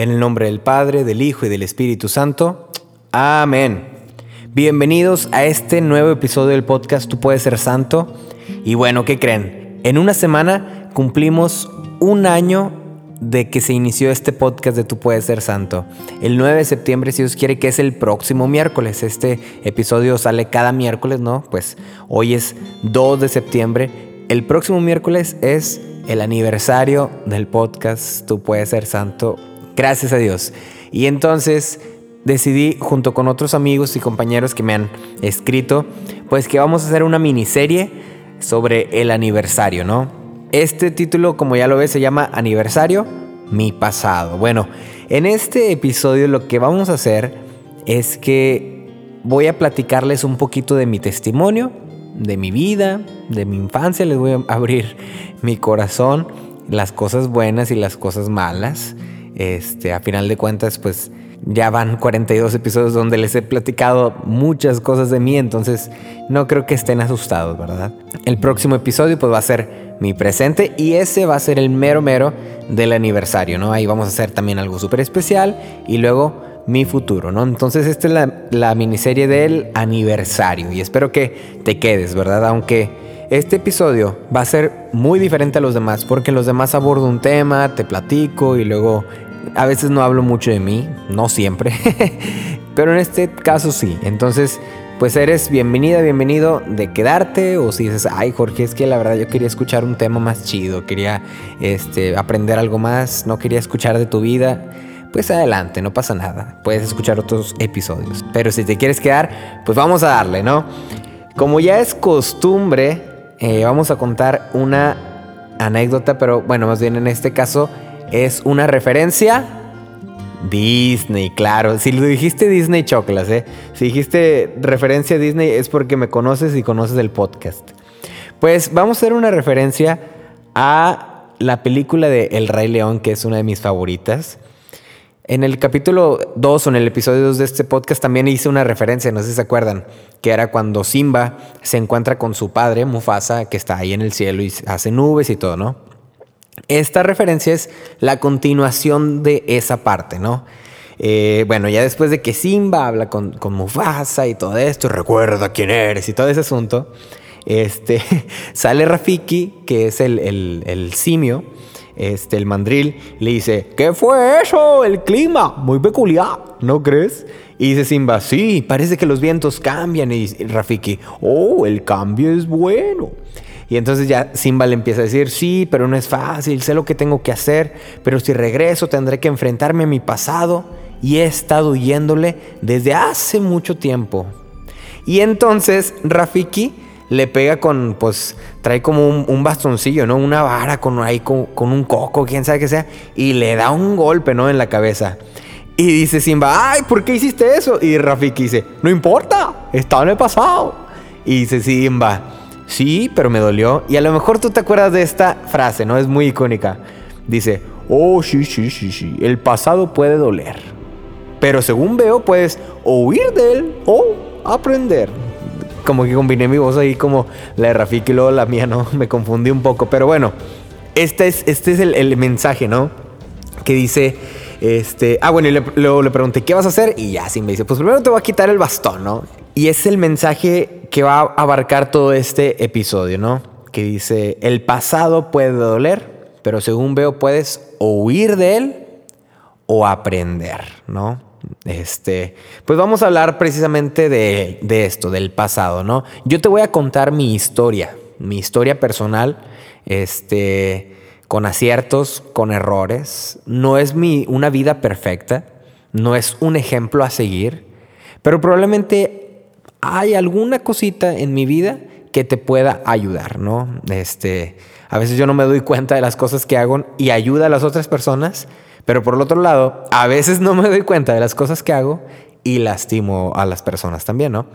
En el nombre del Padre, del Hijo y del Espíritu Santo. Amén. Bienvenidos a este nuevo episodio del podcast Tú puedes ser santo. Y bueno, ¿qué creen? En una semana cumplimos un año de que se inició este podcast de Tú puedes ser santo. El 9 de septiembre, si Dios quiere, que es el próximo miércoles. Este episodio sale cada miércoles, ¿no? Pues hoy es 2 de septiembre. El próximo miércoles es el aniversario del podcast Tú puedes ser santo. Gracias a Dios. Y entonces decidí, junto con otros amigos y compañeros que me han escrito, pues que vamos a hacer una miniserie sobre el aniversario, ¿no? Este título, como ya lo ves, se llama Aniversario, mi pasado. Bueno, en este episodio lo que vamos a hacer es que voy a platicarles un poquito de mi testimonio, de mi vida, de mi infancia. Les voy a abrir mi corazón, las cosas buenas y las cosas malas. Este, a final de cuentas, pues ya van 42 episodios donde les he platicado muchas cosas de mí, entonces no creo que estén asustados, ¿verdad? El próximo episodio pues va a ser mi presente y ese va a ser el mero mero del aniversario, ¿no? Ahí vamos a hacer también algo súper especial y luego mi futuro, ¿no? Entonces esta es la, la, miniserie del aniversario y espero que te quedes, ¿verdad? Aunque este episodio va a ser muy diferente a los demás porque los demás abordo un tema, te platico y luego a veces no hablo mucho de mí, no siempre, pero en este caso sí. Entonces pues eres bienvenida, bienvenido de quedarte o si dices, ay Jorge, es que la verdad yo quería escuchar un tema más chido, quería este, aprender algo más, no quería escuchar de tu vida, pues adelante, no pasa nada, puedes escuchar otros episodios. Pero si te quieres quedar, pues vamos a darle, ¿no? Como ya es costumbre, eh, vamos a contar una anécdota, pero bueno, más bien en este caso es una referencia Disney, claro. Si lo dijiste Disney, choclas, ¿eh? Si dijiste referencia a Disney es porque me conoces y conoces el podcast. Pues vamos a hacer una referencia a la película de El Rey León, que es una de mis favoritas. En el capítulo 2 o en el episodio 2 de este podcast también hice una referencia, no sé si se acuerdan, que era cuando Simba se encuentra con su padre, Mufasa, que está ahí en el cielo y hace nubes y todo, ¿no? Esta referencia es la continuación de esa parte, ¿no? Eh, bueno, ya después de que Simba habla con, Mufasa y todo esto, recuerda quién eres y todo ese asunto, este, sale Rafiki, que es el, simio, este, el mandril, le dice, ¿qué fue eso? El clima, muy peculiar, ¿no crees? Y dice Simba, sí, parece que los vientos cambian. Y Rafiki, oh, el cambio es bueno. Y entonces ya Simba le empieza a decir, sí, pero no es fácil, sé lo que tengo que hacer, pero si regreso tendré que enfrentarme a mi pasado y he estado huyéndole desde hace mucho tiempo. Y entonces Rafiki le pega con, pues, trae como un, bastoncillo, ¿no? Una vara con ahí, con, un coco, quién sabe qué sea, y le da un golpe, ¿no? En la cabeza. Y dice Simba, ay, ¿por qué hiciste eso? Y Rafiki dice, no importa, estaba en el pasado. Y dice Simba, Sí, pero me dolió. Y a lo mejor tú te acuerdas de esta frase, ¿no? Es muy icónica. Dice, oh, sí, sí, sí, sí. El pasado puede doler. Pero según veo, puedes o huir de él o aprender. Como que combiné mi voz ahí como la de Rafiki y luego la mía, ¿no? Me confundí un poco. Pero bueno, este es, este es el, mensaje, ¿no? Que dice, este, ah, bueno, y luego le pregunté, ¿qué vas a hacer? Y ya, sí me dice, pues primero te voy a quitar el bastón, ¿no? Y es el mensaje que va a abarcar todo este episodio, ¿no? Que dice, el pasado puede doler, pero según veo puedes o huir de él o aprender, ¿no? Este, pues vamos a hablar precisamente de, de, esto, del pasado, ¿no? Yo te voy a contar mi historia, mi historia personal, este, con aciertos, con errores. No es mi, una vida perfecta, no es un ejemplo a seguir, pero probablemente hay alguna cosita en mi vida que te pueda ayudar, ¿no? Este, a veces yo no me doy cuenta de las cosas que hago y ayuda a las otras personas, pero por el otro lado, a veces no me doy cuenta de las cosas que hago y lastimo a las personas también, ¿no?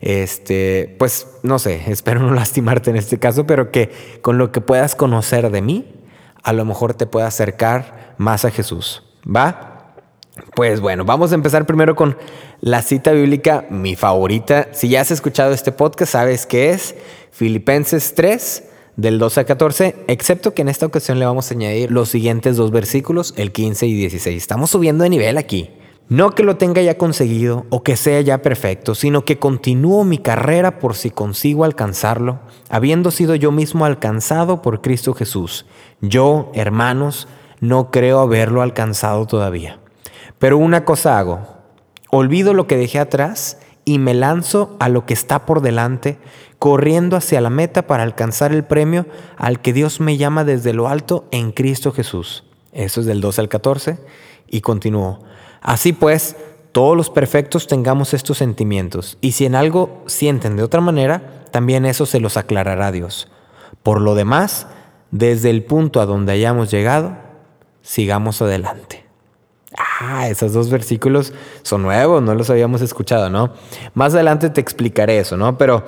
Este, pues no sé, espero no lastimarte en este caso, pero que con lo que puedas conocer de mí, a lo mejor te pueda acercar más a Jesús, ¿va? Pues bueno, vamos a empezar primero con la cita bíblica, mi favorita. Si ya has escuchado este podcast, sabes que es Filipenses 3, del 12 a 14, excepto que en esta ocasión le vamos a añadir los siguientes dos versículos, el 15 y 16. Estamos subiendo de nivel aquí. No que lo tenga ya conseguido o que sea ya perfecto, sino que continúo mi carrera por si consigo alcanzarlo, habiendo sido yo mismo alcanzado por Cristo Jesús. Yo, hermanos, no creo haberlo alcanzado todavía. Pero una cosa hago, olvido lo que dejé atrás y me lanzo a lo que está por delante, corriendo hacia la meta para alcanzar el premio al que Dios me llama desde lo alto en Cristo Jesús. Eso es del 12 al 14 y continúo. Así pues, todos los perfectos tengamos estos sentimientos, y si en algo sienten de otra manera, también eso se los aclarará Dios. Por lo demás, desde el punto a donde hayamos llegado, sigamos adelante. Ah, esos dos versículos son nuevos, no los habíamos escuchado, ¿no? Más adelante te explicaré eso, ¿no? Pero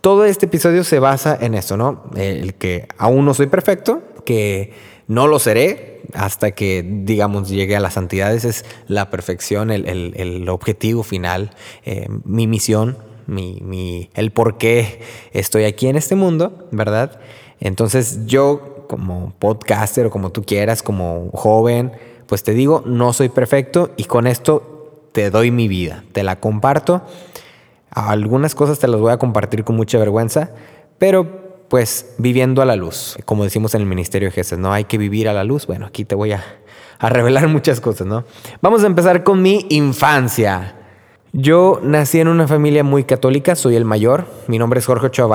todo este episodio se basa en eso, ¿no? El que aún no soy perfecto, que no lo seré hasta que, digamos, llegue a la santidad. Esa es la perfección, el, objetivo final, eh, mi misión, mi, el por qué estoy aquí en este mundo, ¿verdad? Entonces yo, como podcaster o como tú quieras, como joven, pues te digo, no soy perfecto y con esto te doy mi vida, te la comparto. Algunas cosas te las voy a compartir con mucha vergüenza, pero pues viviendo a la luz, como decimos en el Ministerio de Jesús, ¿no? Hay que vivir a la luz. Bueno, aquí te voy a, a revelar muchas cosas, ¿no? Vamos a empezar con mi infancia. Yo nací en una familia muy católica, soy el mayor. Mi nombre es Jorge Ochoa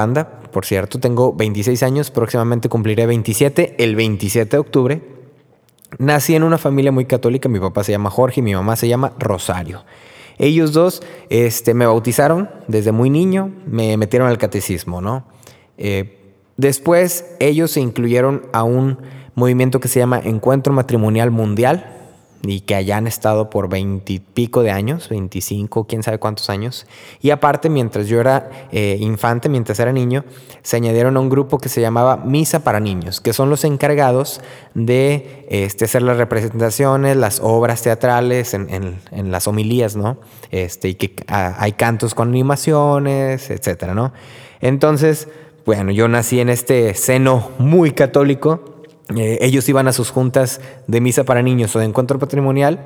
por cierto, tengo 26 años, próximamente cumpliré 27, el 27 de octubre. Nací en una familia muy católica, mi papá se llama Jorge y mi mamá se llama Rosario. Ellos dos este, me bautizaron desde muy niño, me metieron al catecismo, ¿no? Eh, después ellos se incluyeron a un movimiento que se llama Encuentro Matrimonial Mundial, y que han estado por veintipico de años, veinticinco, quién sabe cuántos años. Y aparte, mientras yo era eh, infante, mientras era niño, se añadieron a un grupo que se llamaba Misa para Niños, que son los encargados de este, hacer las representaciones, las obras teatrales en, las homilías, ¿no? Este, y que hay cantos con animaciones, etcétera, ¿no? Entonces, bueno, yo nací en este seno muy católico eh, ellos iban a sus juntas de misa para niños o de encuentro patrimonial.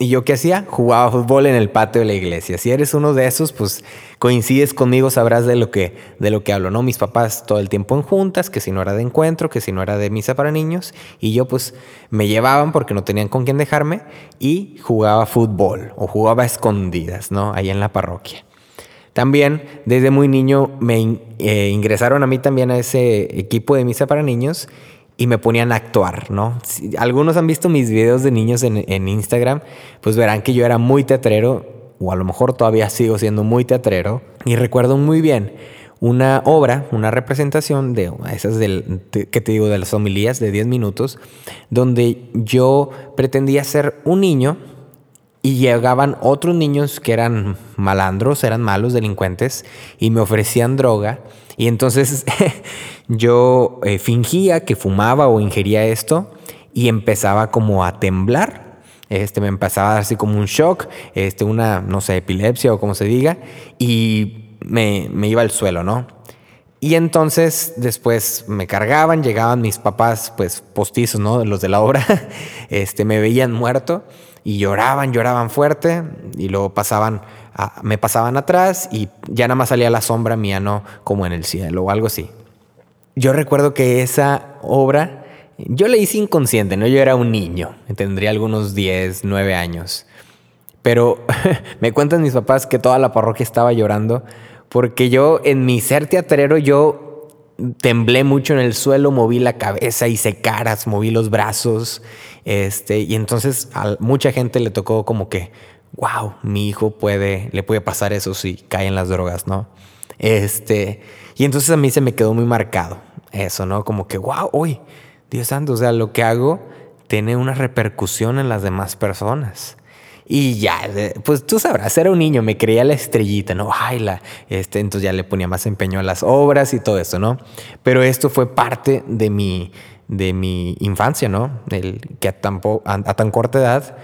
¿Y yo qué hacía? Jugaba fútbol en el patio de la iglesia. Si eres uno de esos, pues coincides conmigo, sabrás de lo que, de lo que hablo, ¿no? Mis papás todo el tiempo en juntas, que si no era de encuentro, que si no era de misa para niños. Y yo pues me llevaban porque no tenían con quién dejarme y jugaba fútbol o jugaba escondidas, ¿no? Ahí en la parroquia. También desde muy niño me eh, ingresaron a mí también a ese equipo de misa para niños y me ponían a actuar, ¿no? Si algunos han visto mis videos de niños en, Instagram, pues verán que yo era muy teatrero, o a lo mejor todavía sigo siendo muy teatrero, y recuerdo muy bien una obra, una representación de esas del, que te digo, de las homilías de 10 minutos, donde yo pretendía ser un niño y llegaban otros niños que eran malandros, eran malos, delincuentes, y me ofrecían droga. Y entonces yo eh, fingía que fumaba o ingería esto y empezaba como a temblar. Este, me empezaba a dar así como un shock, este, una, no sé, epilepsia o como se diga, y me, me iba al suelo, ¿no? Y entonces después me cargaban, llegaban mis papás, pues postizos, ¿no? Los de la obra, este, me veían muerto y lloraban, lloraban fuerte y luego pasaban, me pasaban atrás y ya nada más salía la sombra mía, ¿no? Como en el cielo o algo así yo recuerdo que esa obra, yo la hice inconsciente, ¿no? Yo era un niño, tendría algunos 10, 9 años. Pero me cuentan mis papás que toda la parroquia estaba llorando porque yo en mi ser teatrero yo temblé mucho en el suelo, moví la cabeza, hice caras, moví los brazos, este, y entonces a mucha gente le tocó como que, wow, mi hijo puede, le puede pasar eso si cae en las drogas, ¿no? Este, y entonces a mí se me quedó muy marcado eso, ¿no? Como que, wow, uy, Dios santo, o sea, lo que hago tiene una repercusión en las demás personas. Y ya, pues tú sabrás, era un niño, me creía la estrellita, ¿no? Ay, la, este, entonces ya le ponía más empeño a las obras y todo eso, ¿no? Pero esto fue parte de mi, de mi infancia, ¿no? El, que a tan, a tan corta edad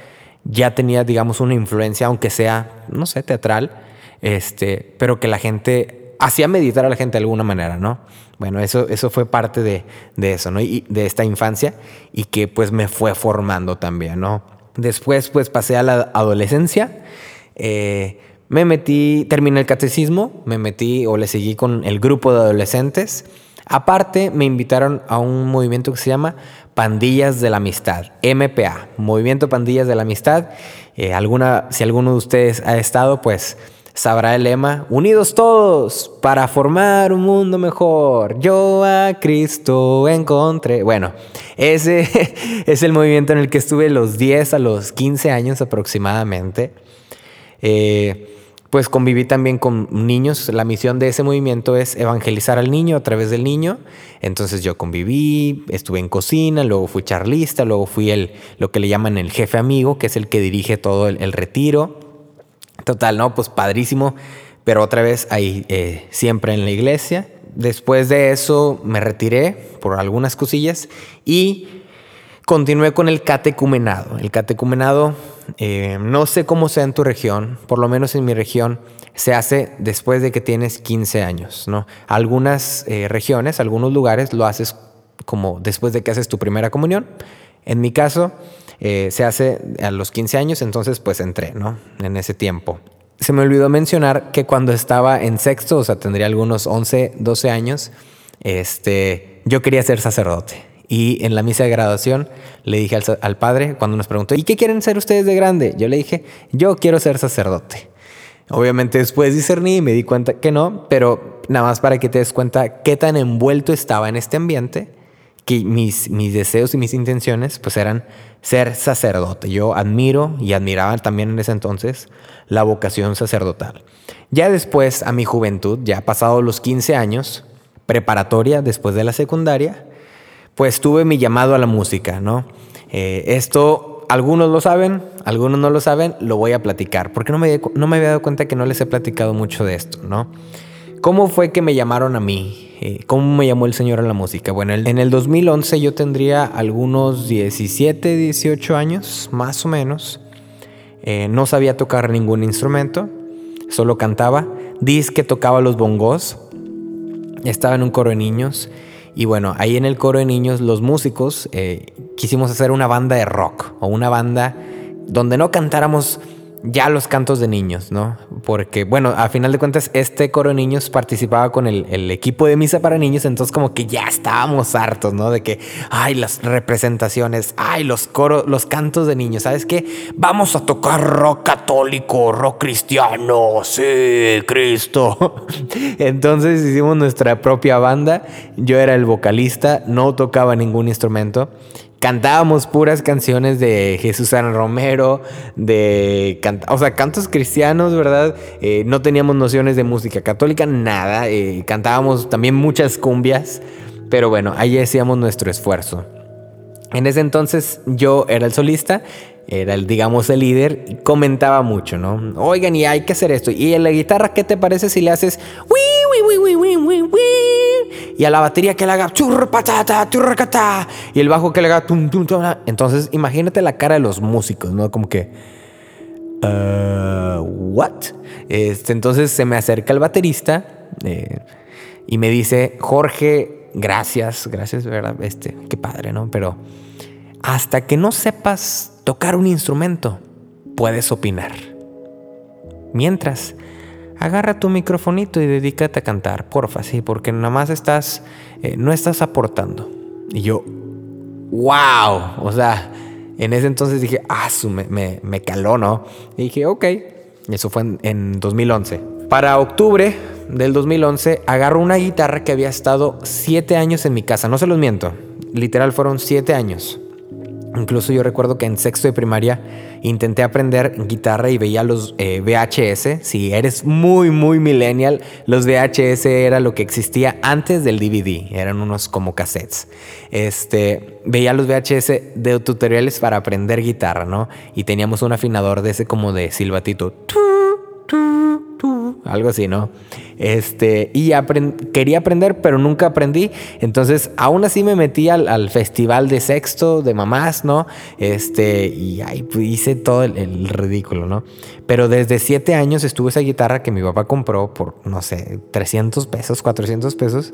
ya tenía, digamos, una influencia, aunque sea, no sé, teatral, este, pero que la gente hacía meditar a la gente de alguna manera, ¿no? Bueno, eso, eso fue parte de, eso, ¿no? Y de esta infancia y que pues me fue formando también, ¿no? Después pues pasé a la adolescencia. Eh, me metí, terminé el catecismo, me metí o le seguí con el grupo de adolescentes. Aparte, me invitaron a un movimiento que se llama Pandillas de la Amistad, MPA, Movimiento Pandillas de la Amistad. Eh, alguna, si alguno de ustedes ha estado, pues sabrá el lema, unidos todos para formar un mundo mejor. Yo a Cristo encontré. Bueno, ese es el movimiento en el que estuve los 10 a los 15 años aproximadamente. Eh, pues conviví también con niños. La misión de ese movimiento es evangelizar al niño a través del niño. Entonces yo conviví, estuve en cocina, luego fui charlista, luego fui el, lo que le llaman el jefe amigo, que es el que dirige todo el, retiro. Total, no, pues padrísimo, pero otra vez ahí, eh, siempre en la iglesia. Después de eso me retiré por algunas cosillas y continué con el catecumenado. El catecumenado eh, no sé cómo sea en tu región, por lo menos en mi región, se hace después de que tienes 15 años, ¿no? Algunas eh, regiones, algunos lugares lo haces como después de que haces tu primera comunión. En mi caso, eh, se hace a los 15 años, entonces pues entré, ¿no? En ese tiempo. Se me olvidó mencionar que cuando estaba en sexto, o sea, tendría algunos 11, 12 años, este, yo quería ser sacerdote. Y en la misa de graduación le dije al, padre, cuando nos preguntó, ¿y qué quieren ser ustedes de grande? Yo le dije, yo quiero ser sacerdote. Obviamente después discerní y me di cuenta que no, pero nada más para que te des cuenta qué tan envuelto estaba en este ambiente, que mis, mis deseos y mis intenciones pues eran ser sacerdote. Yo admiro y admiraba también en ese entonces la vocación sacerdotal. Ya después, a mi juventud, ya pasado los 15 años, preparatoria después de la secundaria, pues tuve mi llamado a la música, ¿no? Eh, esto algunos lo saben, algunos no lo saben, lo voy a platicar, porque no me, no me había dado cuenta que no les he platicado mucho de esto, ¿no? ¿Cómo fue que me llamaron a mí? Eh, ¿Cómo me llamó el Señor a la música? Bueno, en el 2011 yo tendría algunos 17, 18 años, más o menos. Eh, no sabía tocar ningún instrumento, solo cantaba. Diz que tocaba los bongos. Estaba en un coro de niños y bueno, ahí en el coro de niños, los músicos eh, quisimos hacer una banda de rock o una banda donde no cantáramos ya los cantos de niños, ¿no? Porque, bueno, a final de cuentas, este coro de niños participaba con el, equipo de misa para niños, entonces como que ya estábamos hartos, ¿no? De que, ay, las representaciones, ay, los coros, los cantos de niños, ¿sabes qué? Vamos a tocar rock católico, rock cristiano, sí, Cristo. entonces hicimos nuestra propia banda, yo era el vocalista, no tocaba ningún instrumento cantábamos puras canciones de Jesús San Romero, de, o sea, cantos cristianos, ¿verdad? Eh, no teníamos nociones de música católica, nada. Eh, cantábamos también muchas cumbias, pero bueno, ahí hacíamos nuestro esfuerzo. En ese entonces yo era el solista, era el, digamos, el líder, y comentaba mucho, ¿no? Oigan, y hay que hacer esto. Y en la guitarra, ¿qué te parece si le haces... Y a la batería que le haga churr, patata, churracata. Y el bajo que le haga tum, tum, tum. Entonces, imagínate la cara de los músicos, ¿no? Como que. Uh, ¿What? Este, entonces se me acerca el baterista eh, y me dice: Jorge, gracias, gracias, ¿verdad? Este, qué padre, ¿no? Pero hasta que no sepas tocar un instrumento, puedes opinar. Mientras, agarra tu microfonito y dedícate a cantar, porfa, sí, porque nada más estás, eh, no estás aportando. Y yo, wow, o sea, en ese entonces dije, ah, me, me, caló, ¿no? Y dije, ok, eso fue en, en 2011. Para octubre del 2011 agarro una guitarra que había estado siete años en mi casa, no se los miento, literal fueron siete años. Incluso yo recuerdo que en sexto de primaria intenté aprender guitarra y veía los eh, VHS. Si eres muy, muy millennial, los VHS era lo que existía antes del DVD. Eran unos como cassettes. Este, veía los VHS de tutoriales para aprender guitarra, ¿no? Y teníamos un afinador de ese como de silbatito algo así, ¿no? Este, y quería aprender, pero nunca aprendí. Entonces, aún así me metí al, festival de sexto de mamás, ¿no? Este, y ahí hice todo el, ridículo, ¿no? Pero desde siete años estuvo esa guitarra que mi papá compró por, no sé, 300 pesos, 400 pesos.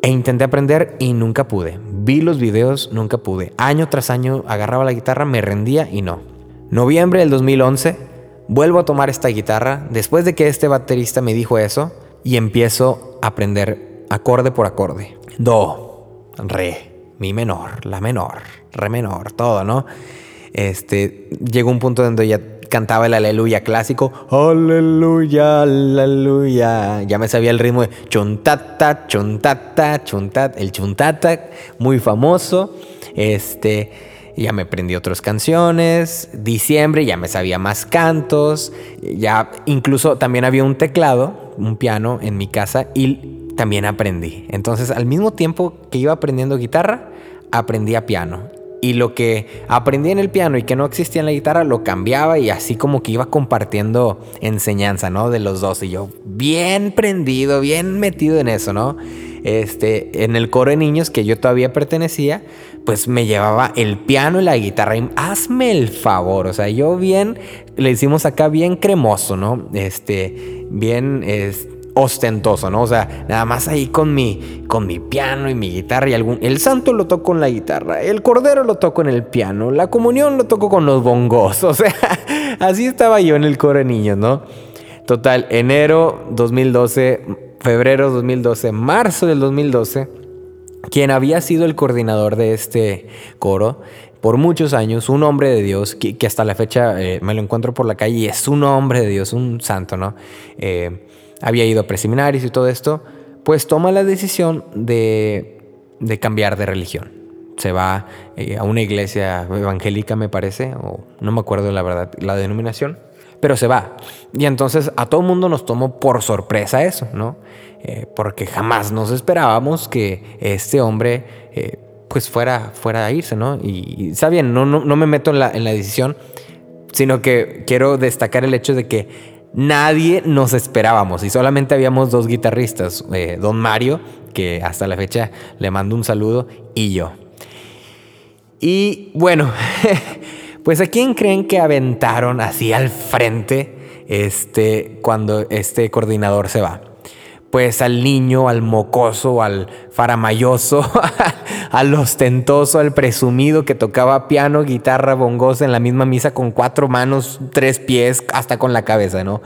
E intenté aprender y nunca pude. Vi los videos, nunca pude. Año tras año agarraba la guitarra, me rendía y no. Noviembre del 2011, vuelvo a tomar esta guitarra después de que este baterista me dijo eso y empiezo a aprender acorde por acorde. Do, re, mi menor, la menor, re menor, todo, ¿no? Este, llegó un punto donde ya cantaba el aleluya clásico. Aleluya, aleluya. Ya me sabía el ritmo de chuntata, chuntata, chuntata. El chuntata, muy famoso. Este, ya me aprendí otras canciones. Diciembre, ya me sabía más cantos. Ya incluso también había un teclado, un piano en mi casa y también aprendí. Entonces, al mismo tiempo que iba aprendiendo guitarra, aprendía piano y lo que aprendí en el piano y que no existía en la guitarra lo cambiaba y así como que iba compartiendo enseñanza, ¿no? De los dos y yo bien prendido, bien metido en eso, ¿no? Este, en el coro de niños que yo todavía pertenecía, pues me llevaba el piano y la guitarra y hazme el favor, o sea, yo bien, le hicimos acá bien cremoso, ¿no? Este, bien, este, ostentoso, ¿no? O sea, nada más ahí con mi, con mi piano y mi guitarra y algún... El santo lo toco con la guitarra, el cordero lo toco en el piano, la comunión lo toco con los bongos, o sea, así estaba yo en el coro de niños, ¿no? Total, enero 2012, febrero 2012, marzo del 2012, quien había sido el coordinador de este coro, por muchos años, un hombre de Dios, que, hasta la fecha eh, me lo encuentro por la calle y es un hombre de Dios, un santo, ¿no? Eh, había ido a preseminarios y todo esto, pues toma la decisión de, cambiar de religión. Se va eh, a una iglesia evangélica, me parece, o no me acuerdo la verdad, la denominación, pero se va. Y entonces a todo mundo nos tomó por sorpresa eso, ¿no? Eh, porque jamás nos esperábamos que este hombre eh, pues fuera, fuera a irse, ¿no? Y, está bien, no, no, me meto en la, en la decisión, sino que quiero destacar el hecho de que nadie nos esperábamos y solamente habíamos dos guitarristas, eh, don Mario, que hasta la fecha le mando un saludo, y yo. Y bueno, pues a quién creen que aventaron así al frente este, cuando este coordinador se va pues al niño, al mocoso, al faramayoso, al ostentoso, al presumido que tocaba piano, guitarra, bongos en la misma misa con cuatro manos, tres pies, hasta con la cabeza, ¿no?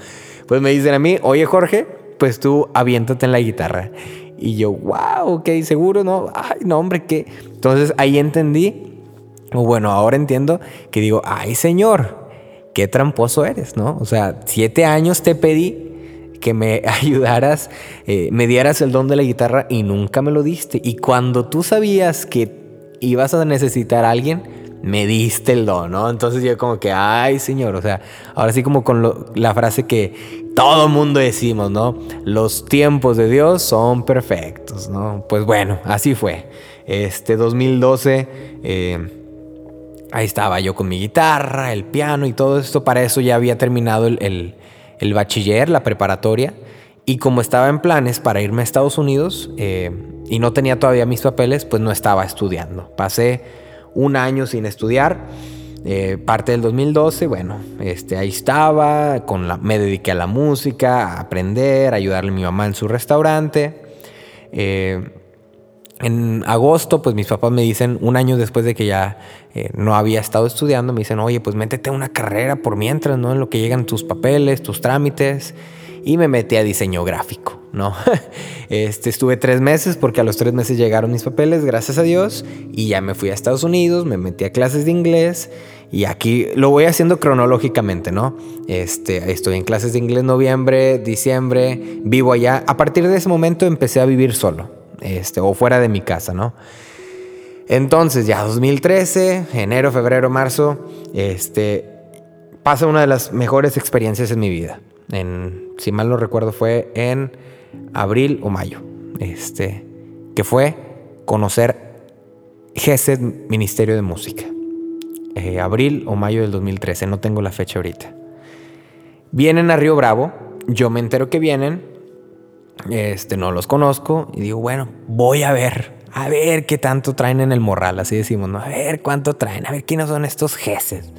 Pues me dicen a mí, oye Jorge, pues tú aviéntate en la guitarra. Y yo, wow, ok, seguro, ¿no? Ay, no, hombre, ¿qué? Entonces ahí entendí, o bueno, ahora entiendo que digo, ay señor, qué tramposo eres, ¿no? O sea, siete años te pedí que me ayudaras, eh, me dieras el don de la guitarra y nunca me lo diste. Y cuando tú sabías que ibas a necesitar a alguien, me diste el don, ¿no? Entonces yo como que, ay Señor, o sea, ahora sí como con la frase que todo mundo decimos, ¿no? Los tiempos de Dios son perfectos, ¿no? Pues bueno, así fue. Este 2012, eh, ahí estaba yo con mi guitarra, el piano y todo esto. Para eso ya había terminado el el bachiller, la preparatoria, y como estaba en planes para irme a Estados Unidos eh, y no tenía todavía mis papeles, pues no estaba estudiando. Pasé un año sin estudiar, eh, parte del 2012, bueno, este, ahí estaba, con la, me dediqué a la música, a aprender, a ayudarle a mi mamá en su restaurante. Eh, en agosto, pues mis papás me dicen, un año después de que ya eh, no había estado estudiando, me dicen, oye, pues métete una carrera por mientras, ¿no? En lo que llegan tus papeles, tus trámites. Y me metí a diseño gráfico, ¿no? este, estuve tres meses porque a los tres meses llegaron mis papeles, gracias a Dios. Y ya me fui a Estados Unidos, me metí a clases de inglés. Y aquí lo voy haciendo cronológicamente, ¿no? Este, estoy en clases de inglés noviembre, diciembre, vivo allá. A partir de ese momento empecé a vivir solo este, o fuera de mi casa, ¿no? Entonces, ya 2013, enero, febrero, marzo, este, pasa una de las mejores experiencias en mi vida. En, si mal no recuerdo, fue en abril o mayo. Este, que fue conocer GESED Ministerio de Música. Eh, abril o mayo del 2013, no tengo la fecha ahorita. Vienen a Río Bravo, yo me entero que vienen, este, no los conozco y digo, bueno, voy a ver, a ver qué tanto traen en el morral, así decimos, ¿no? A ver cuánto traen, a ver quiénes son estos jeces.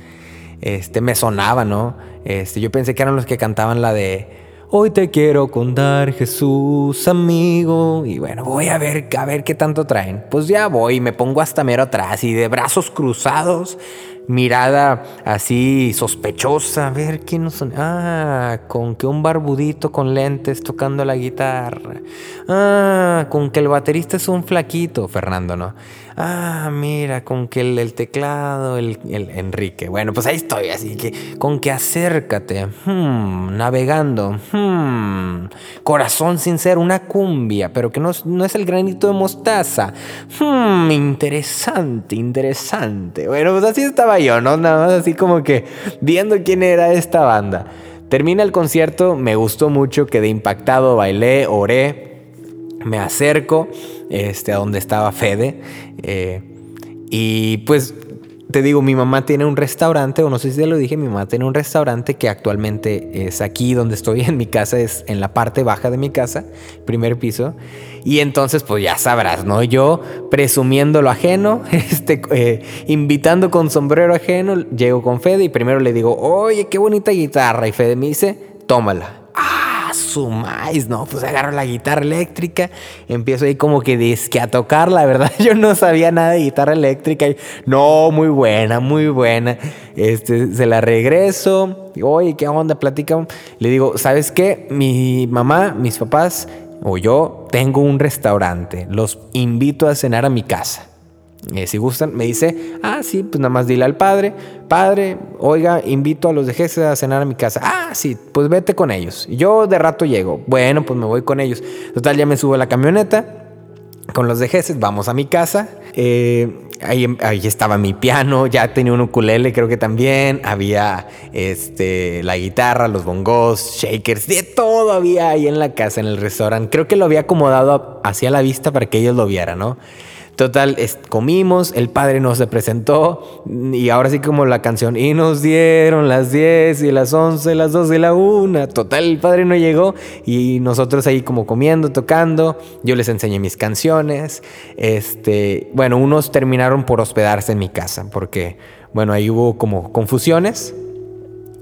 Este, me sonaba, ¿no? Este, yo pensé que eran los que cantaban la de Hoy te quiero contar, Jesús, amigo. Y bueno, voy a ver, a ver qué tanto traen. Pues ya voy, me pongo hasta mero atrás y de brazos cruzados mirada así sospechosa, a ver quién nos son. Ah, con que un barbudito con lentes tocando la guitarra. Ah, con que el baterista es un flaquito, Fernando, ¿no? Ah, mira, con que el, teclado, el, Enrique. Bueno, pues ahí estoy, así que con que acércate, hmm, navegando, hmm, corazón sincero, una cumbia, pero que no, es el granito de mostaza. Hmm, interesante, interesante. Bueno, pues así estaba yo, ¿no? Nada más así como que viendo quién era esta banda. Termina el concierto, me gustó mucho, quedé impactado, bailé, oré me acerco este, a donde estaba Fede. Eh, y pues te digo, mi mamá tiene un restaurante, o no sé si te lo dije, mi mamá tiene un restaurante que actualmente es aquí donde estoy en mi casa, es en la parte baja de mi casa, primer piso. Y entonces, pues ya sabrás, ¿no? Yo presumiendo lo ajeno, este, eh, invitando con sombrero ajeno, llego con Fede y primero le digo, oye, qué bonita guitarra. Y Fede me dice, tómala sumáis, ¿no? Pues agarro la guitarra eléctrica, empiezo ahí como que disque a tocar, la verdad yo no sabía nada de guitarra eléctrica y no, muy buena, muy buena. Este, se la regreso, oye, ¿qué onda? Platica. Le digo, ¿sabes qué? Mi mamá, mis papás o yo tengo un restaurante, los invito a cenar a mi casa. Eh, si gustan, me dice, ah, sí, pues nada más dile al padre, padre, oiga, invito a los de a cenar a mi casa. Ah, sí, pues vete con ellos. Yo de rato llego. Bueno, pues me voy con ellos. Total, ya me subo a la camioneta con los de vamos a mi casa. Eh, ahí, ahí, estaba mi piano, ya tenía un ukulele, creo que también. Había este, la guitarra, los bongos, shakers, de todo había ahí en la casa, en el restaurante. Creo que lo había acomodado hacia la vista para que ellos lo vieran, ¿no? Total, comimos, el padre nos se presentó y ahora sí como la canción, y nos dieron las 10 y las 11, las 12 y la 1. Total, el padre no llegó y nosotros ahí como comiendo, tocando, yo les enseñé mis canciones. Este, bueno, unos terminaron por hospedarse en mi casa porque, bueno, ahí hubo como confusiones.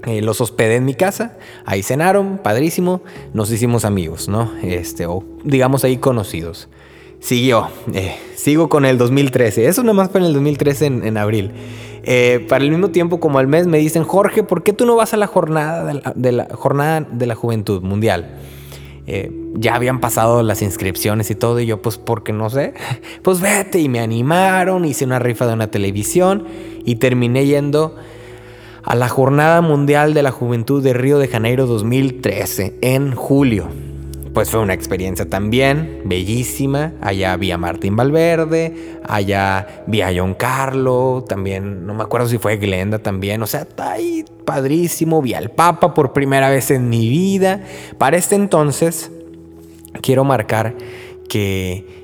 Eh, los hospedé en mi casa, ahí cenaron, padrísimo, nos hicimos amigos, ¿no? Este, o digamos ahí conocidos siguió. Eh, sigo con el 2013. Eso nada más fue en el 2013 en, abril. Eh, para el mismo tiempo, como al mes, me dicen, Jorge, ¿por qué tú no vas a la jornada de la, jornada de la juventud mundial? Eh, ya habían pasado las inscripciones y todo, y yo, pues, porque no sé, pues vete, y me animaron, hice una rifa de una televisión, y terminé yendo a la Jornada Mundial de la Juventud de Río de Janeiro 2013, en julio pues fue una experiencia también bellísima. Allá vi a Martín Valverde, allá vi a John Carlo, también, no me acuerdo si fue Glenda también, o sea, está ahí padrísimo. Vi al Papa por primera vez en mi vida. Para este entonces, quiero marcar que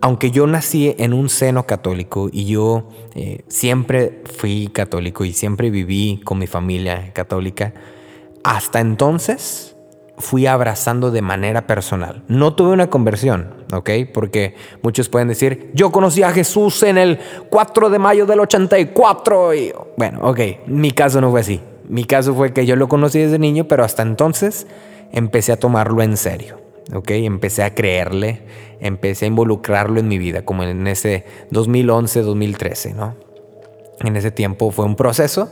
aunque yo nací en un seno católico y yo eh, siempre fui católico y siempre viví con mi familia católica, hasta entonces fui abrazando de manera personal. No tuve una conversión, ¿ok? Porque muchos pueden decir, yo conocí a Jesús en el 4 de mayo del 84. Y, bueno, ok, mi caso no fue así. Mi caso fue que yo lo conocí desde niño, pero hasta entonces empecé a tomarlo en serio, ¿ok? Empecé a creerle, empecé a involucrarlo en mi vida, como en ese 2011, 2013, ¿no? En ese tiempo fue un proceso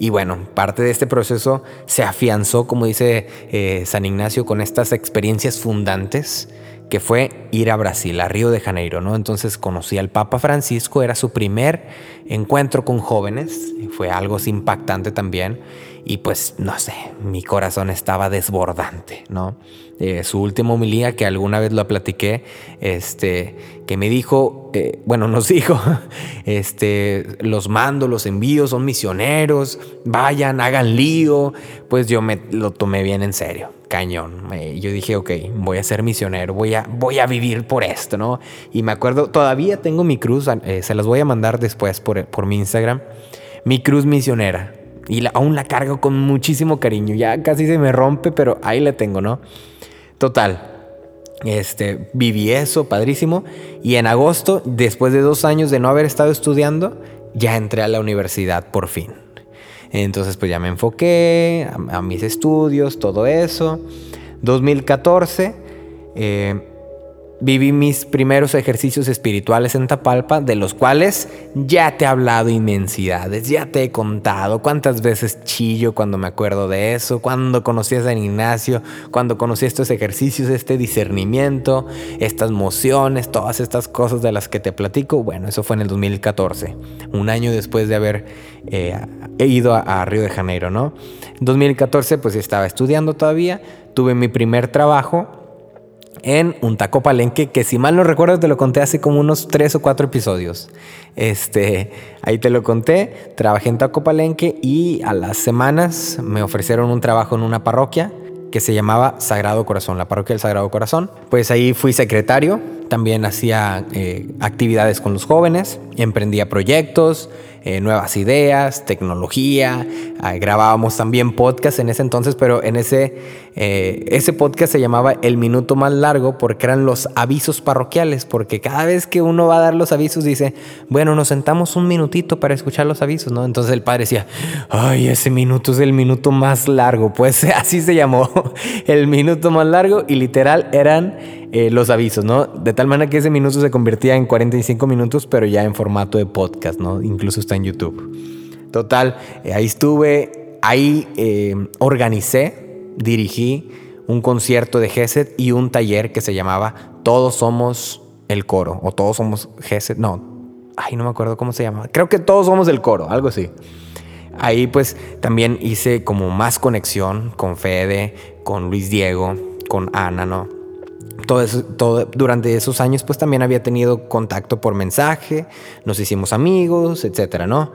y bueno, parte de este proceso se afianzó, como dice eh, San Ignacio, con estas experiencias fundantes que fue ir a Brasil, a Río de Janeiro, ¿no? Entonces conocí al Papa Francisco, era su primer encuentro con jóvenes, fue algo impactante también, y pues no sé, mi corazón estaba desbordante, ¿no? Eh, su última homilía, que alguna vez lo platiqué, este, que me dijo, eh, bueno, nos dijo, este, los mando, los envío, son misioneros, vayan, hagan lío, pues yo me lo tomé bien en serio, cañón. yo dije, ok, voy a ser misionero, voy a, voy a vivir por esto, ¿no? Y me acuerdo, todavía tengo mi cruz, eh, se las voy a mandar después por, por mi Instagram, mi cruz misionera y aún la cargo con muchísimo cariño. Ya casi se me rompe, pero ahí la tengo, ¿no? Total. Este, viví eso, padrísimo. Y en agosto, después de dos años de no haber estado estudiando, ya entré a la universidad por fin. Entonces, pues ya me enfoqué a, mis estudios, todo eso. 2014, eh, viví mis primeros ejercicios espirituales en Tapalpa, de los cuales ya te he hablado inmensidades, ya te he contado cuántas veces chillo cuando me acuerdo de eso, cuando conocí a San Ignacio, cuando conocí estos ejercicios, este discernimiento, estas mociones, todas estas cosas de las que te platico. Bueno, eso fue en el 2014, un año después de haber eh, ido a, a Río de Janeiro, ¿no? En 2014 pues estaba estudiando todavía, tuve mi primer trabajo en un taco palenque que si mal no recuerdo te lo conté hace como unos tres o cuatro episodios. Este, ahí te lo conté, trabajé en taco palenque y a las semanas me ofrecieron un trabajo en una parroquia que se llamaba Sagrado Corazón, la parroquia del Sagrado Corazón. Pues ahí fui secretario, también hacía eh, actividades con los jóvenes, emprendía proyectos, eh, nuevas ideas, tecnología. Ah, grabábamos también podcast en ese entonces, pero en ese, eh, ese podcast se llamaba El Minuto Más Largo porque eran los avisos parroquiales, porque cada vez que uno va a dar los avisos dice, bueno, nos sentamos un minutito para escuchar los avisos, ¿no? Entonces el padre decía, ay, ese minuto es el minuto más largo, pues así se llamó, el minuto más largo y literal eran eh, los avisos, ¿no? De tal manera que ese minuto se convertía en 45 minutos, pero ya en formato de podcast, ¿no? Incluso está en YouTube. Total, eh, ahí estuve, ahí eh, organicé, dirigí un concierto de Geset y un taller que se llamaba Todos somos el coro, o Todos somos Geset, no, ay, no me acuerdo cómo se llama, creo que Todos somos el coro, algo así. Ahí pues también hice como más conexión con Fede, con Luis Diego, con Ana, ¿no? Todo, durante esos años pues también había tenido contacto por mensaje, nos hicimos amigos, etcétera, ¿no?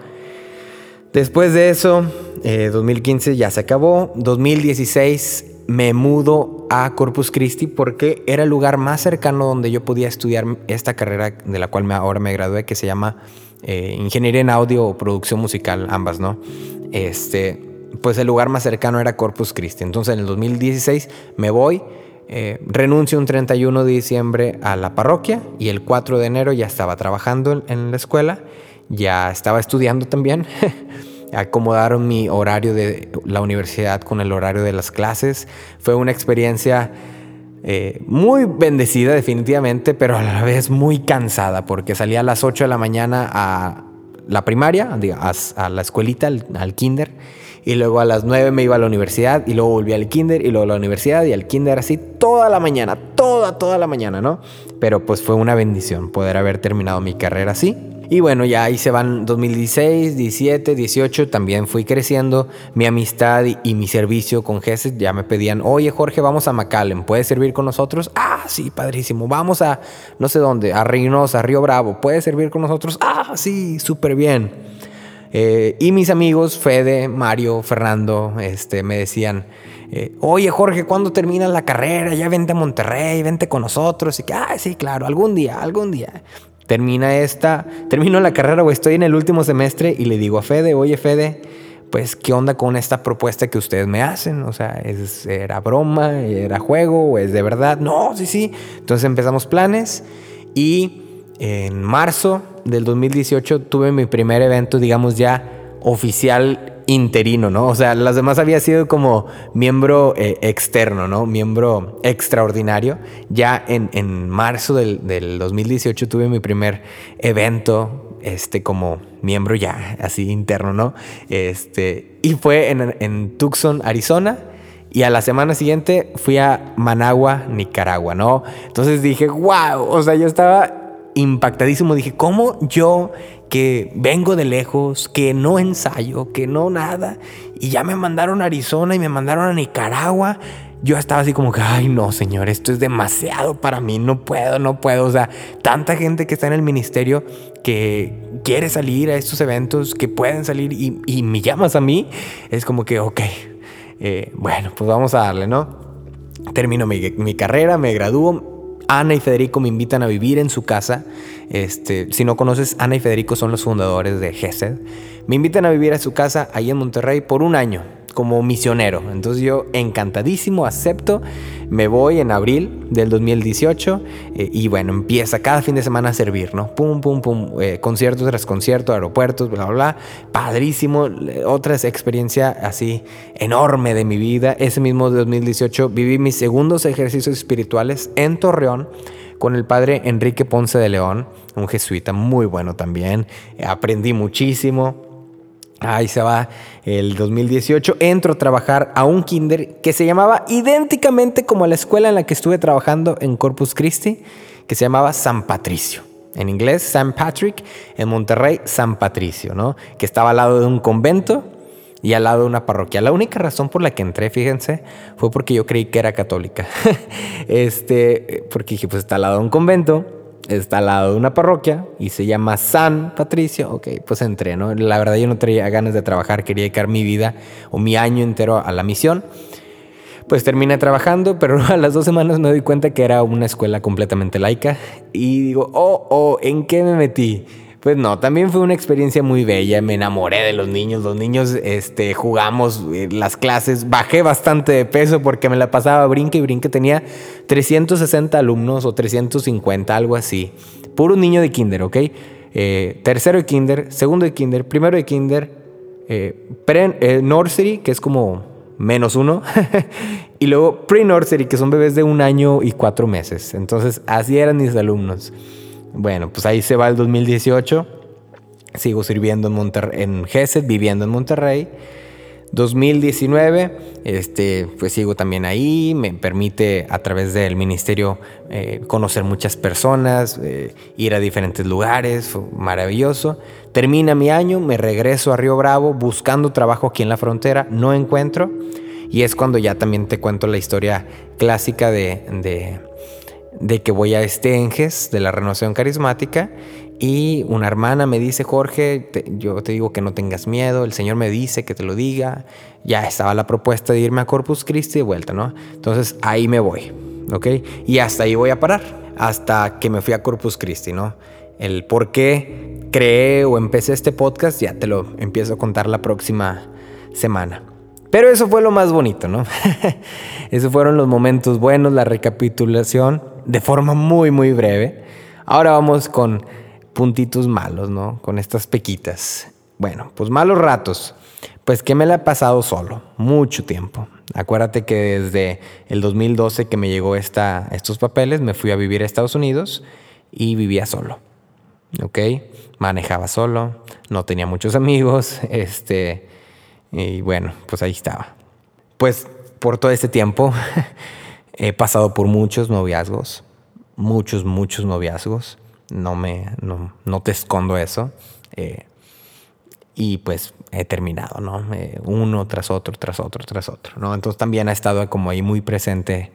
Después de eso, 2015 eh, ya se acabó, 2016 me mudo a Corpus Christi porque era el lugar más cercano donde yo podía estudiar esta carrera de la cual me, ahora me gradué, que se llama eh, Ingeniería en Audio o Producción Musical, ambas, ¿no? Este, pues el lugar más cercano era Corpus Christi. Entonces en el 2016 me voy eh, renuncio un 31 de diciembre a la parroquia y el 4 de enero ya estaba trabajando en, la escuela, ya estaba estudiando también. Acomodaron mi horario de la universidad con el horario de las clases. Fue una experiencia eh, muy bendecida definitivamente, pero a la vez muy cansada porque salía a las 8 de la mañana a la primaria, a, la escuelita, al kinder y luego a las 9 me iba a la universidad y luego volví al kinder y luego a la universidad y al kinder así toda la mañana, toda, toda la mañana, ¿no? Pero pues fue una bendición poder haber terminado mi carrera así. Y bueno, ya ahí se van 2016, 17, 18, también fui creciendo mi amistad y, mi servicio con GESES. Ya me pedían, oye Jorge, vamos a McAllen, ¿puedes servir con nosotros? Ah, sí, padrísimo. Vamos a no sé dónde, a Reynosa, a Río Bravo, ¿puedes servir con nosotros? Ah, sí, súper bien. Eh, y mis amigos, Fede, Mario, Fernando, este, me decían, eh, oye Jorge, ¿cuándo terminas la carrera? Ya vente a Monterrey, vente con nosotros. Y que, ah, sí, claro, algún día, algún día. Termina esta, termino la carrera o estoy en el último semestre y le digo a Fede, oye Fede, pues qué onda con esta propuesta que ustedes me hacen, o sea, ¿es, era broma, era juego o es de verdad. No, sí, sí. Entonces empezamos planes y en marzo del 2018 tuve mi primer evento, digamos ya oficial interino, ¿no? O sea, las demás había sido como miembro eh, externo, ¿no? Miembro extraordinario. Ya en, marzo del, 2018 tuve mi primer evento, este, como miembro ya así interno, ¿no? Este, y fue en, en Tucson, Arizona. Y a la semana siguiente fui a Managua, Nicaragua, ¿no? Entonces dije, wow, o sea, yo estaba impactadísimo. Dije, ¿cómo yo que vengo de lejos, que no ensayo, que no nada, y ya me mandaron a Arizona y me mandaron a Nicaragua? Yo estaba así como que, ay no, señor, esto es demasiado para mí, no puedo, no puedo. O sea, tanta gente que está en el ministerio que quiere salir a estos eventos, que pueden salir y, me llamas a mí, es como que, ok, eh, bueno, pues vamos a darle, ¿no? Termino mi, mi carrera, me gradúo, Ana y Federico me invitan a vivir en su casa. Este, si no conoces, Ana y Federico son los fundadores de GESED. Me invitan a vivir a su casa ahí en Monterrey por un año, como misionero. Entonces yo encantadísimo, acepto, me voy en abril del 2018 eh, y bueno, empieza cada fin de semana a servir, ¿no? Pum, pum, pum, eh, conciertos tras concierto, aeropuertos, bla, bla, bla. Padrísimo, otra experiencia así enorme de mi vida. Ese mismo 2018 viví mis segundos ejercicios espirituales en Torreón con el padre Enrique Ponce de León, un jesuita muy bueno también. Aprendí muchísimo. Ahí se va el 2018. Entro a trabajar a un kinder que se llamaba idénticamente como la escuela en la que estuve trabajando en Corpus Christi, que se llamaba San Patricio. En inglés, San Patrick, en Monterrey, San Patricio, ¿no? Que estaba al lado de un convento y al lado de una parroquia. La única razón por la que entré, fíjense, fue porque yo creí que era católica. este, porque dije, pues está al lado de un convento, está al lado de una parroquia y se llama San Patricio. Ok, pues entré, ¿no? La verdad yo no tenía ganas de trabajar, quería dedicar mi vida o mi año entero a la misión. Pues terminé trabajando, pero a las dos semanas me doy cuenta que era una escuela completamente laica y digo, oh, oh, ¿en qué me metí? Pues no, también fue una experiencia muy bella, me enamoré de los niños, los niños este, jugamos eh, las clases, bajé bastante de peso porque me la pasaba brinque y brinque, tenía 360 alumnos o 350, algo así, puro niño de kinder, ¿ok? Eh, tercero de kinder, segundo de kinder, primero de kinder, eh, pre, nursery, que es como menos uno, y luego pre-nursery, que son bebés de un año y cuatro meses. Entonces, así eran mis alumnos. Bueno, pues ahí se va el 2018. Sigo sirviendo en, Monterrey, en GESET, viviendo en Monterrey. 2019, este, pues sigo también ahí, me permite a través del ministerio eh, conocer muchas personas, eh, ir a diferentes lugares, maravilloso. Termina mi año, me regreso a Río Bravo buscando trabajo aquí en la frontera, no encuentro, y es cuando ya también te cuento la historia clásica de de que voy a Estenges de la renovación carismática y una hermana me dice, Jorge, yo te digo que no tengas miedo, el Señor me dice que te lo diga, ya estaba la propuesta de irme a Corpus Christi de vuelta, ¿no? Entonces ahí me voy, ¿ok? Y hasta ahí voy a parar, hasta que me fui a Corpus Christi, ¿no? El por qué creé o empecé este podcast ya te lo empiezo a contar la próxima semana. Pero eso fue lo más bonito, ¿no? Esos fueron los momentos buenos, la recapitulación de forma muy, muy breve. Ahora vamos con puntitos malos, ¿no? Con estas pequitas. Bueno, pues malos ratos. Pues que me la he pasado solo, mucho tiempo. Acuérdate que desde el 2012 que me llegó esta, estos papeles, me fui a vivir a Estados Unidos y vivía solo. ¿Ok? Manejaba solo, no tenía muchos amigos, este, y bueno, pues ahí estaba. Pues por todo este tiempo He pasado por muchos noviazgos, muchos, muchos noviazgos. No me, no, te escondo eso. Eh, y pues he terminado, ¿no? Eh, uno tras otro, tras otro, tras otro, ¿no? Entonces también ha estado como ahí muy presente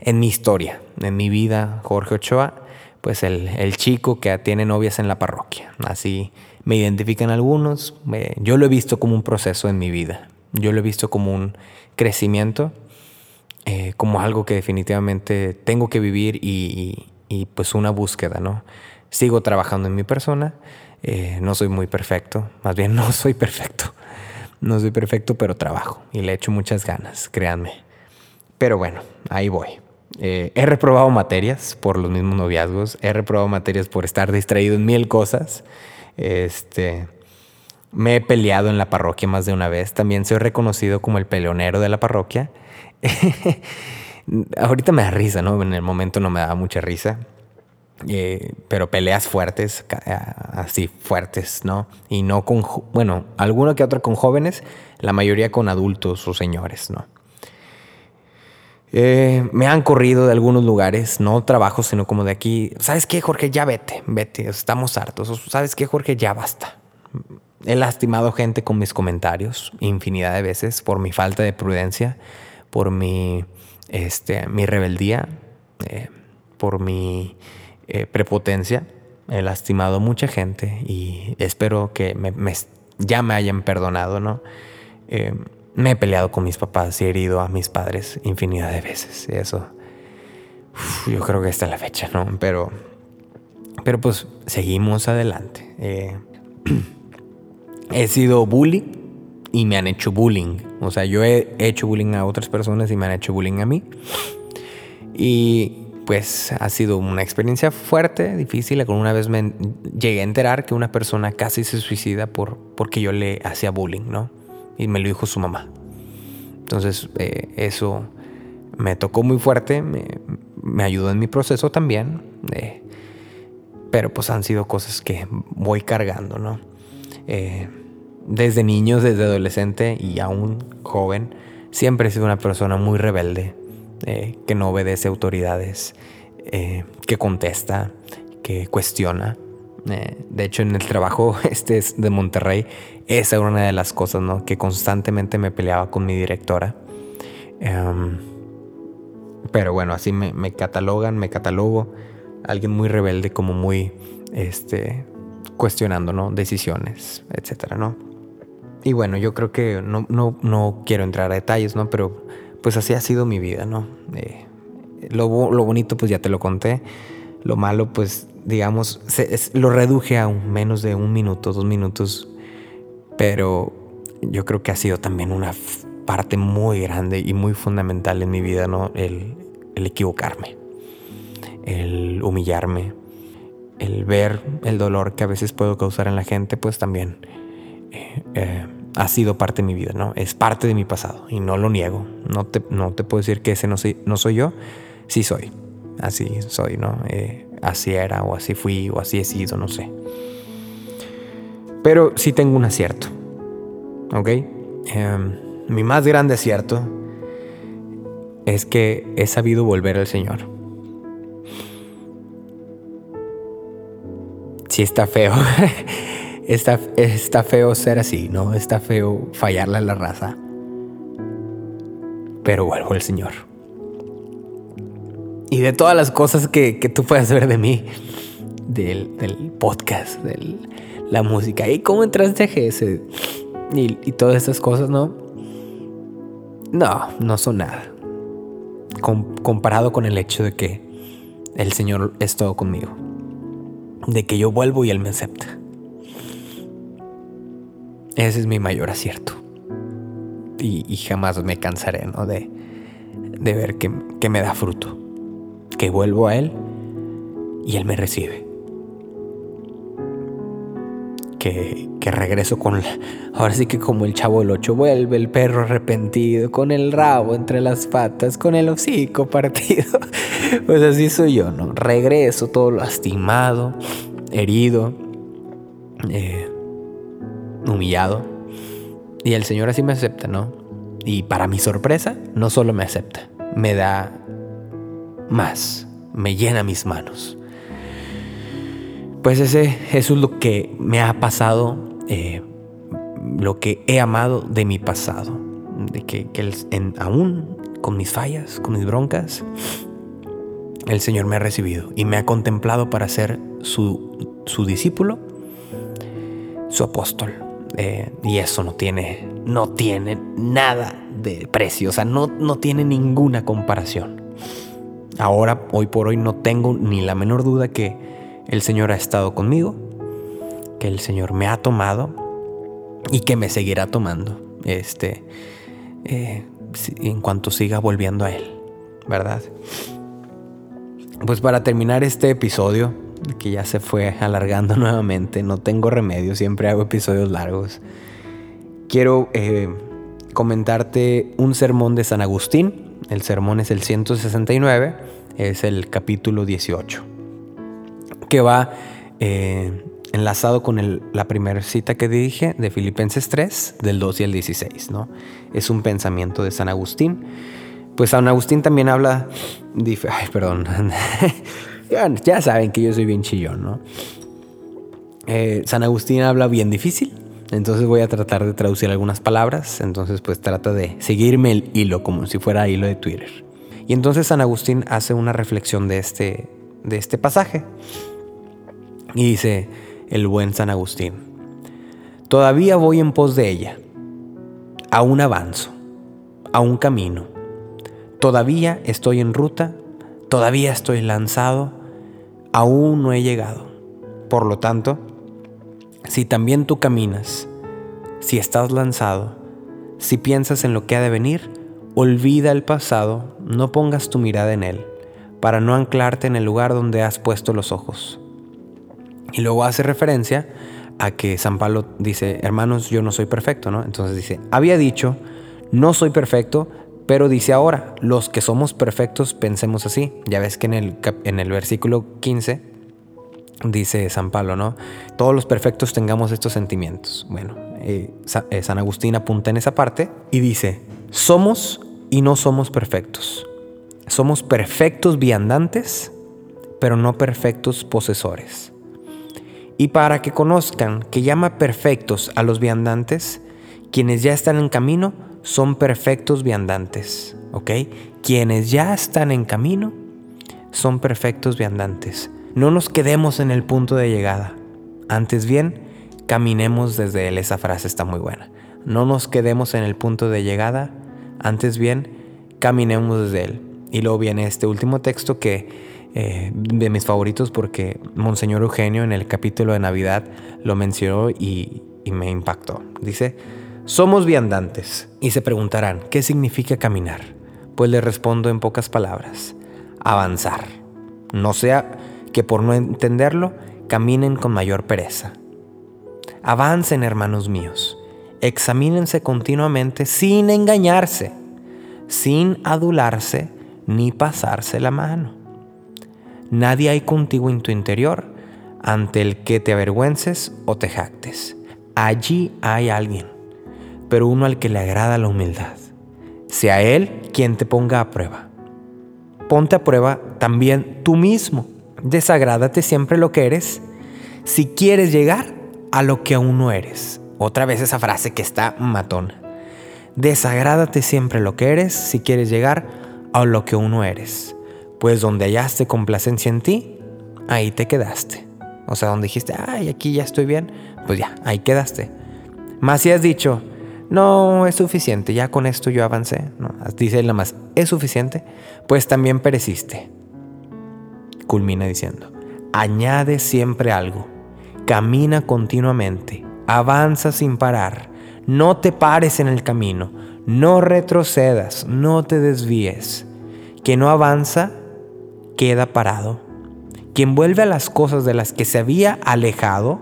en mi historia, en mi vida, Jorge Ochoa, pues el, el chico que tiene novias en la parroquia. Así me identifican algunos. yo lo he visto como un proceso en mi vida. Yo lo he visto como un crecimiento eh, como algo que definitivamente tengo que vivir y, pues una búsqueda, ¿no? Sigo trabajando en mi persona, eh, no soy muy perfecto, más bien no soy perfecto, no soy perfecto, pero trabajo y le echo muchas ganas, créanme. Pero bueno, ahí voy. Eh, he reprobado materias por los mismos noviazgos, he reprobado materias por estar distraído en mil cosas. Este, me he peleado en la parroquia más de una vez. También soy reconocido como el peleonero de la parroquia. Ahorita me da risa, ¿no? En el momento no me daba mucha risa. Eh, pero peleas fuertes, así fuertes, ¿no? Y no con, bueno, alguno que otro con jóvenes, la mayoría con adultos o señores, ¿no? Eh, me han corrido de algunos lugares, no trabajo, sino como de aquí. ¿Sabes qué, Jorge? Ya vete, vete, estamos hartos. ¿Sabes qué, Jorge? Ya basta. He lastimado gente con mis comentarios infinidad de veces por mi falta de prudencia por mi, este, mi rebeldía, eh, por mi eh, prepotencia. He lastimado a mucha gente y espero que me, ya me hayan perdonado, ¿no? Eh, me he peleado con mis papás y he herido a mis padres infinidad de veces. Eso, yo creo que esta es la fecha, ¿no? Pero, pero pues seguimos adelante. he sido bully y me han hecho bullying O sea, yo he hecho bullying a otras personas y me han hecho bullying a mí. Y pues ha sido una experiencia fuerte, difícil. Alguna vez llegué a enterar que una persona casi se suicida por, porque yo le hacía bullying, ¿no? Y me lo dijo su mamá. Entonces, eh, eso me tocó muy fuerte, me, ayudó en mi proceso también. Eh, pero pues han sido cosas que voy cargando, ¿no? Eh, desde niños, desde adolescente y aún joven, siempre he sido una persona muy rebelde, eh, que no obedece autoridades, eh, que contesta, que cuestiona. de hecho, en el trabajo este de Monterrey, esa era una de las cosas, ¿no? Que constantemente me peleaba con mi directora. Em, pero bueno, así me, me catalogan, me catalogo alguien muy rebelde, como muy, este, cuestionando, ¿no? Decisiones, etcétera, ¿no? Y bueno, yo creo que no, no, quiero entrar a detalles, ¿no? Pero pues así ha sido mi vida, ¿no? Eh, lo, bonito pues ya te lo conté. Lo malo pues digamos, lo reduje a menos de un minuto, dos minutos. Pero yo creo que ha sido también una parte muy grande y muy fundamental en mi vida, ¿no? El, el equivocarme el humillarme, el ver el dolor que a veces puedo causar en la gente, pues también eh, ha sido parte de mi vida, ¿no? Es parte de mi pasado y no lo niego. No te, no te puedo decir que ese no soy, no soy yo, sí soy. Así soy, ¿no? Eh, así era o así fui o así he sido, no sé. Pero sí tengo un acierto, ¿ok? Em, mi más grande acierto es que he sabido volver al Señor. sí está feo. está, está feo ser así, ¿no? Está feo fallarle a la raza. Pero vuelvo al Señor. Y de todas las cosas que, tú puedas ver de mí, del, podcast, de la música, y cómo entraste a GS y, y todas esas cosas, ¿no? No, no son nada. comparado con el hecho de que el Señor es todo conmigo de que yo vuelvo y Él me acepta. Ese es mi mayor acierto. Y, jamás me cansaré ¿no? de, de ver que, que, me da fruto. Que vuelvo a Él y Él me recibe. Que, que regreso con... ahora sí que como el chavo del ocho vuelve el perro arrepentido, con el rabo entre las patas, con el hocico partido. Pues así soy yo, ¿no? Regreso todo lastimado, herido, eh, humillado. Y el Señor así me acepta, ¿no? Y para mi sorpresa, no solo me acepta, me da más, me llena mis manos. Pues ese, eso es lo que me ha pasado, eh, lo que he amado de mi pasado, de que, en, aún con mis fallas, con mis broncas, el Señor me ha recibido y me ha contemplado para ser su, su discípulo, su apóstol. Eh, y eso no tiene, no tiene nada de precio, o sea, no, no tiene ninguna comparación. Ahora, hoy por hoy, no tengo ni la menor duda que el Señor ha estado conmigo, que el Señor me ha tomado y que me seguirá tomando. Este, eh, en cuanto siga volviendo a Él, ¿verdad? Pues para terminar este episodio, que ya se fue alargando nuevamente. No tengo remedio, siempre hago episodios largos. Quiero eh, comentarte un sermón de San Agustín. El sermón es el 169, es el capítulo 18, que va eh, enlazado con la primera cita que dije de Filipenses 3, del 2 y el 16. ¿no? Es un pensamiento de San Agustín. Pues San Agustín también habla... Ay, perdón. Ya, saben que yo soy bien chillón, ¿no? Eh, San Agustín habla bien difícil, entonces voy a tratar de traducir algunas palabras, entonces pues trata de seguirme el hilo como si fuera hilo de Twitter. Y entonces San Agustín hace una reflexión de este, de este pasaje. Y dice el buen San Agustín, todavía voy en pos de ella, aún avanzo, aún camino, todavía estoy en ruta, todavía estoy lanzado aún no he llegado. Por lo tanto, si también tú caminas, si estás lanzado, Si piensas en lo que ha de venir, olvida el pasado, no pongas tu mirada en él, para no anclarte en el lugar donde has puesto los ojos. Y luego hace referencia a que San Pablo dice, hermanos, yo no soy perfecto, ¿no? Entonces dice, había dicho, no soy perfecto, pero dice ahora, los que somos perfectos pensemos así. Ya ves que en el, en el versículo 15 dice San Pablo, ¿no? Todos los perfectos tengamos estos sentimientos. Bueno, eh, eh, San Agustín apunta en esa parte y dice, somos y no somos perfectos. Somos perfectos viandantes, pero no perfectos posesores. Y para que conozcan que llama perfectos a los viandantes, quienes ya están en camino son perfectos viandantes, ¿ok? Quienes ya están en camino son perfectos viandantes. No nos quedemos en el punto de llegada. Antes bien, caminemos desde Él. Esa frase está muy buena. No nos quedemos en el punto de llegada, antes bien, caminemos desde Él. Y luego viene este último texto que eh, de mis favoritos porque Monseñor Eugenio en el capítulo de Navidad lo mencionó y, y me impactó. Dice, somos viandantes. Y se preguntarán, ¿qué significa caminar? Pues le respondo en pocas palabras, avanzar. No sea que por no entenderlo, caminen con mayor pereza. Avancen, hermanos míos. Examínense continuamente sin engañarse, sin adularse ni pasarse la mano. Nadie hay contigo en tu interior ante el que te avergüences o te jactes. Allí hay alguien, pero uno al que le agrada la humildad. Sea él quien te ponga a prueba. Ponte a prueba también tú mismo. Desagrádate siempre lo que eres si quieres llegar a lo que aún no eres. Otra vez esa frase que está matón. Desagrádate siempre lo que eres si quieres llegar a lo que aún no eres. Pues donde hallaste complacencia en ti, ahí te quedaste. O sea, donde dijiste, ay, aquí ya estoy bien, pues ya, ahí quedaste. Más si has dicho, no, es suficiente, ya con esto yo avancé. No, dice él nada más, es suficiente, pues también pereciste. Culmina diciendo, añade siempre algo Camina continuamente, avanza sin parar, no te pares en el camino, no retrocedas, no te desvíes. Quien no avanza, queda parado. Quien vuelve a las cosas de las que se había alejado,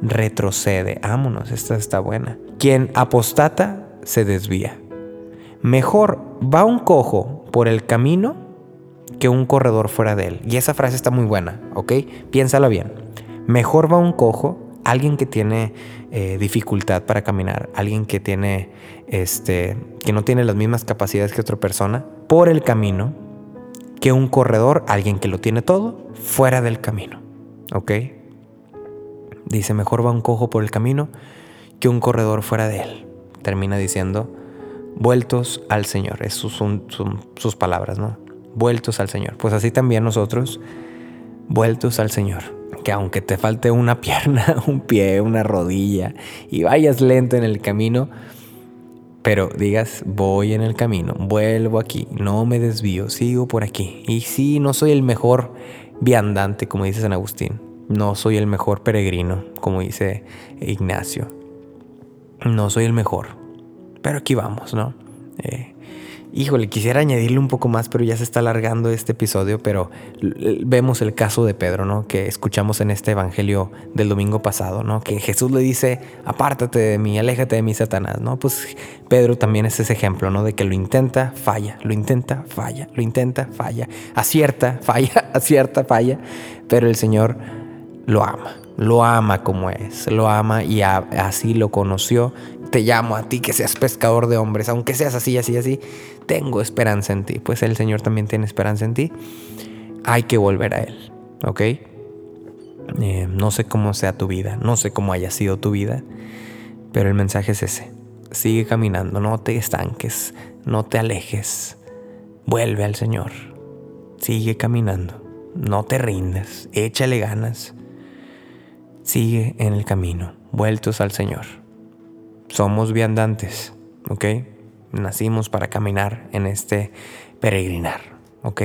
retrocede. Vámonos, esta está buena. Quien apostata, se desvía. Mejor va un cojo por el camino que un corredor fuera de él. Y esa frase está muy buena, ¿ok? Piénsala bien. Mejor va un cojo, alguien que tiene eh, dificultad para caminar, alguien que tiene, este, que no tiene las mismas capacidades que otra persona, por el camino, que un corredor, alguien que lo tiene todo, fuera del camino. ¿Ok? Dice, mejor va un cojo por el camino que un corredor fuera de él. Termina diciendo, vueltos al Señor. Esas son sus palabras, ¿no? Vueltos al Señor. Pues así también nosotros, vueltos al Señor que aunque te falte una pierna, un pie, una rodilla y vayas lento en el camino, pero digas, voy en el camino, vuelvo aquí, no me desvío, sigo por aquí. Y sí, no soy el mejor viandante, como dice San Agustín, no soy el mejor peregrino, como dice Ignacio, no soy el mejor, pero aquí vamos, ¿no? Eh, Híjole, quisiera añadirle un poco más, pero ya se está alargando este episodio, pero vemos el caso de Pedro, ¿no? Que escuchamos en este evangelio del domingo pasado, ¿no? Que Jesús le dice, apártate de mí, aléjate de mí, Satanás, ¿no? Pues Pedro también es ese ejemplo, ¿no? De que lo intenta, falla, lo intenta, falla, lo intenta, falla, acierta, falla, acierta, falla, pero el Señor lo ama, lo ama como es, lo ama y así lo conoció te llamo a ti que seas pescador de hombres, aunque seas así, así, así, tengo esperanza en ti. Pues el Señor también tiene esperanza en ti. Hay que volver a Él, ¿ok? Eh, no sé cómo sea tu vida, no sé cómo haya sido tu vida, pero el mensaje es ese. Sigue caminando, no te estanques, no te alejes. Vuelve al Señor. Sigue caminando. No te rindas. Échale ganas. Sigue en el camino, vueltos al Señor somos viandantes, ¿ok? Nacimos para caminar en este peregrinar, ¿ok?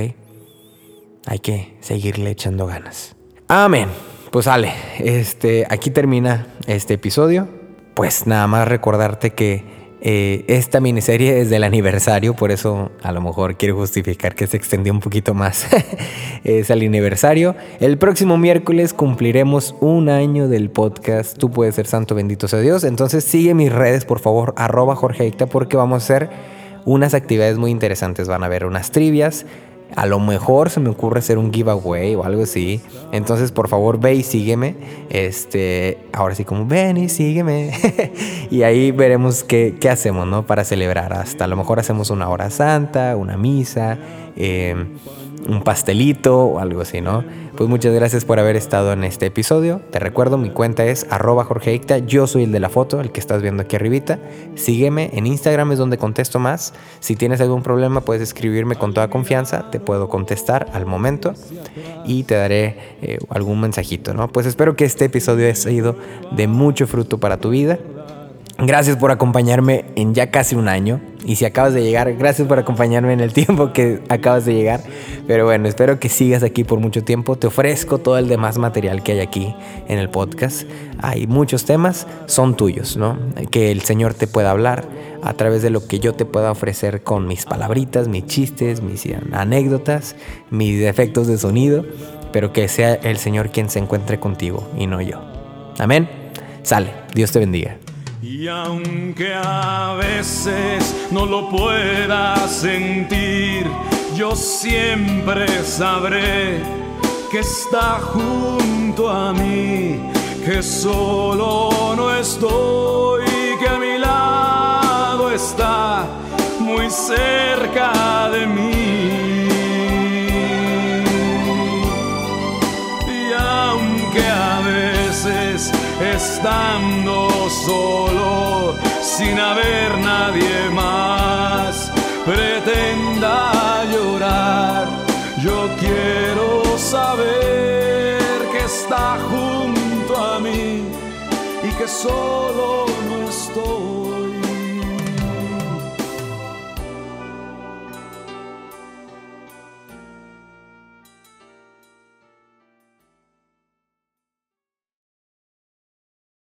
Hay que seguirle echando ganas. Amén. Pues sale, este, aquí termina este episodio. Pues nada más recordarte que Eh, esta miniserie es del aniversario, por eso a lo mejor quiero justificar que se extendió un poquito más. es el aniversario. El próximo miércoles cumpliremos un año del podcast Tú puedes ser santo, bendito sea Dios. Entonces sigue mis redes, por favor, arroba Jorge porque vamos a hacer unas actividades muy interesantes. Van a haber unas trivias a lo mejor se me ocurre hacer un giveaway o algo así. Entonces, por favor, ve y sígueme. Este, ahora sí, como ven y sígueme. y ahí veremos qué, hacemos, ¿no? Para celebrar. Hasta a lo mejor hacemos una hora santa, una misa. Eh, un pastelito o algo así, ¿no? Pues muchas gracias por haber estado en este episodio. Te recuerdo, mi cuenta es arroba Jorge Yo soy el de la foto, el que estás viendo aquí arribita. Sígueme, en Instagram es donde contesto más. Si tienes algún problema puedes escribirme con toda confianza. Te puedo contestar al momento y te daré eh, algún mensajito, ¿no? Pues espero que este episodio haya sido de mucho fruto para tu vida. Gracias por acompañarme en ya casi un año. Y si acabas de llegar, gracias por acompañarme en el tiempo que acabas de llegar. Pero bueno, espero que sigas aquí por mucho tiempo. Te ofrezco todo el demás material que hay aquí en el podcast. Hay muchos temas, son tuyos, ¿no? Que el Señor te pueda hablar a través de lo que yo te pueda ofrecer con mis palabritas, mis chistes, mis anécdotas, mis defectos de sonido. Pero que sea el Señor quien se encuentre contigo y no yo. Amén. Sale. Dios te bendiga. Y aunque a veces no lo pueda sentir, yo siempre sabré que está junto a mí, que solo no estoy, que a mi lado está muy cerca de mí. Estando solo, sin haber nadie más, pretenda llorar. Yo quiero saber que está junto a mí y que solo no estoy.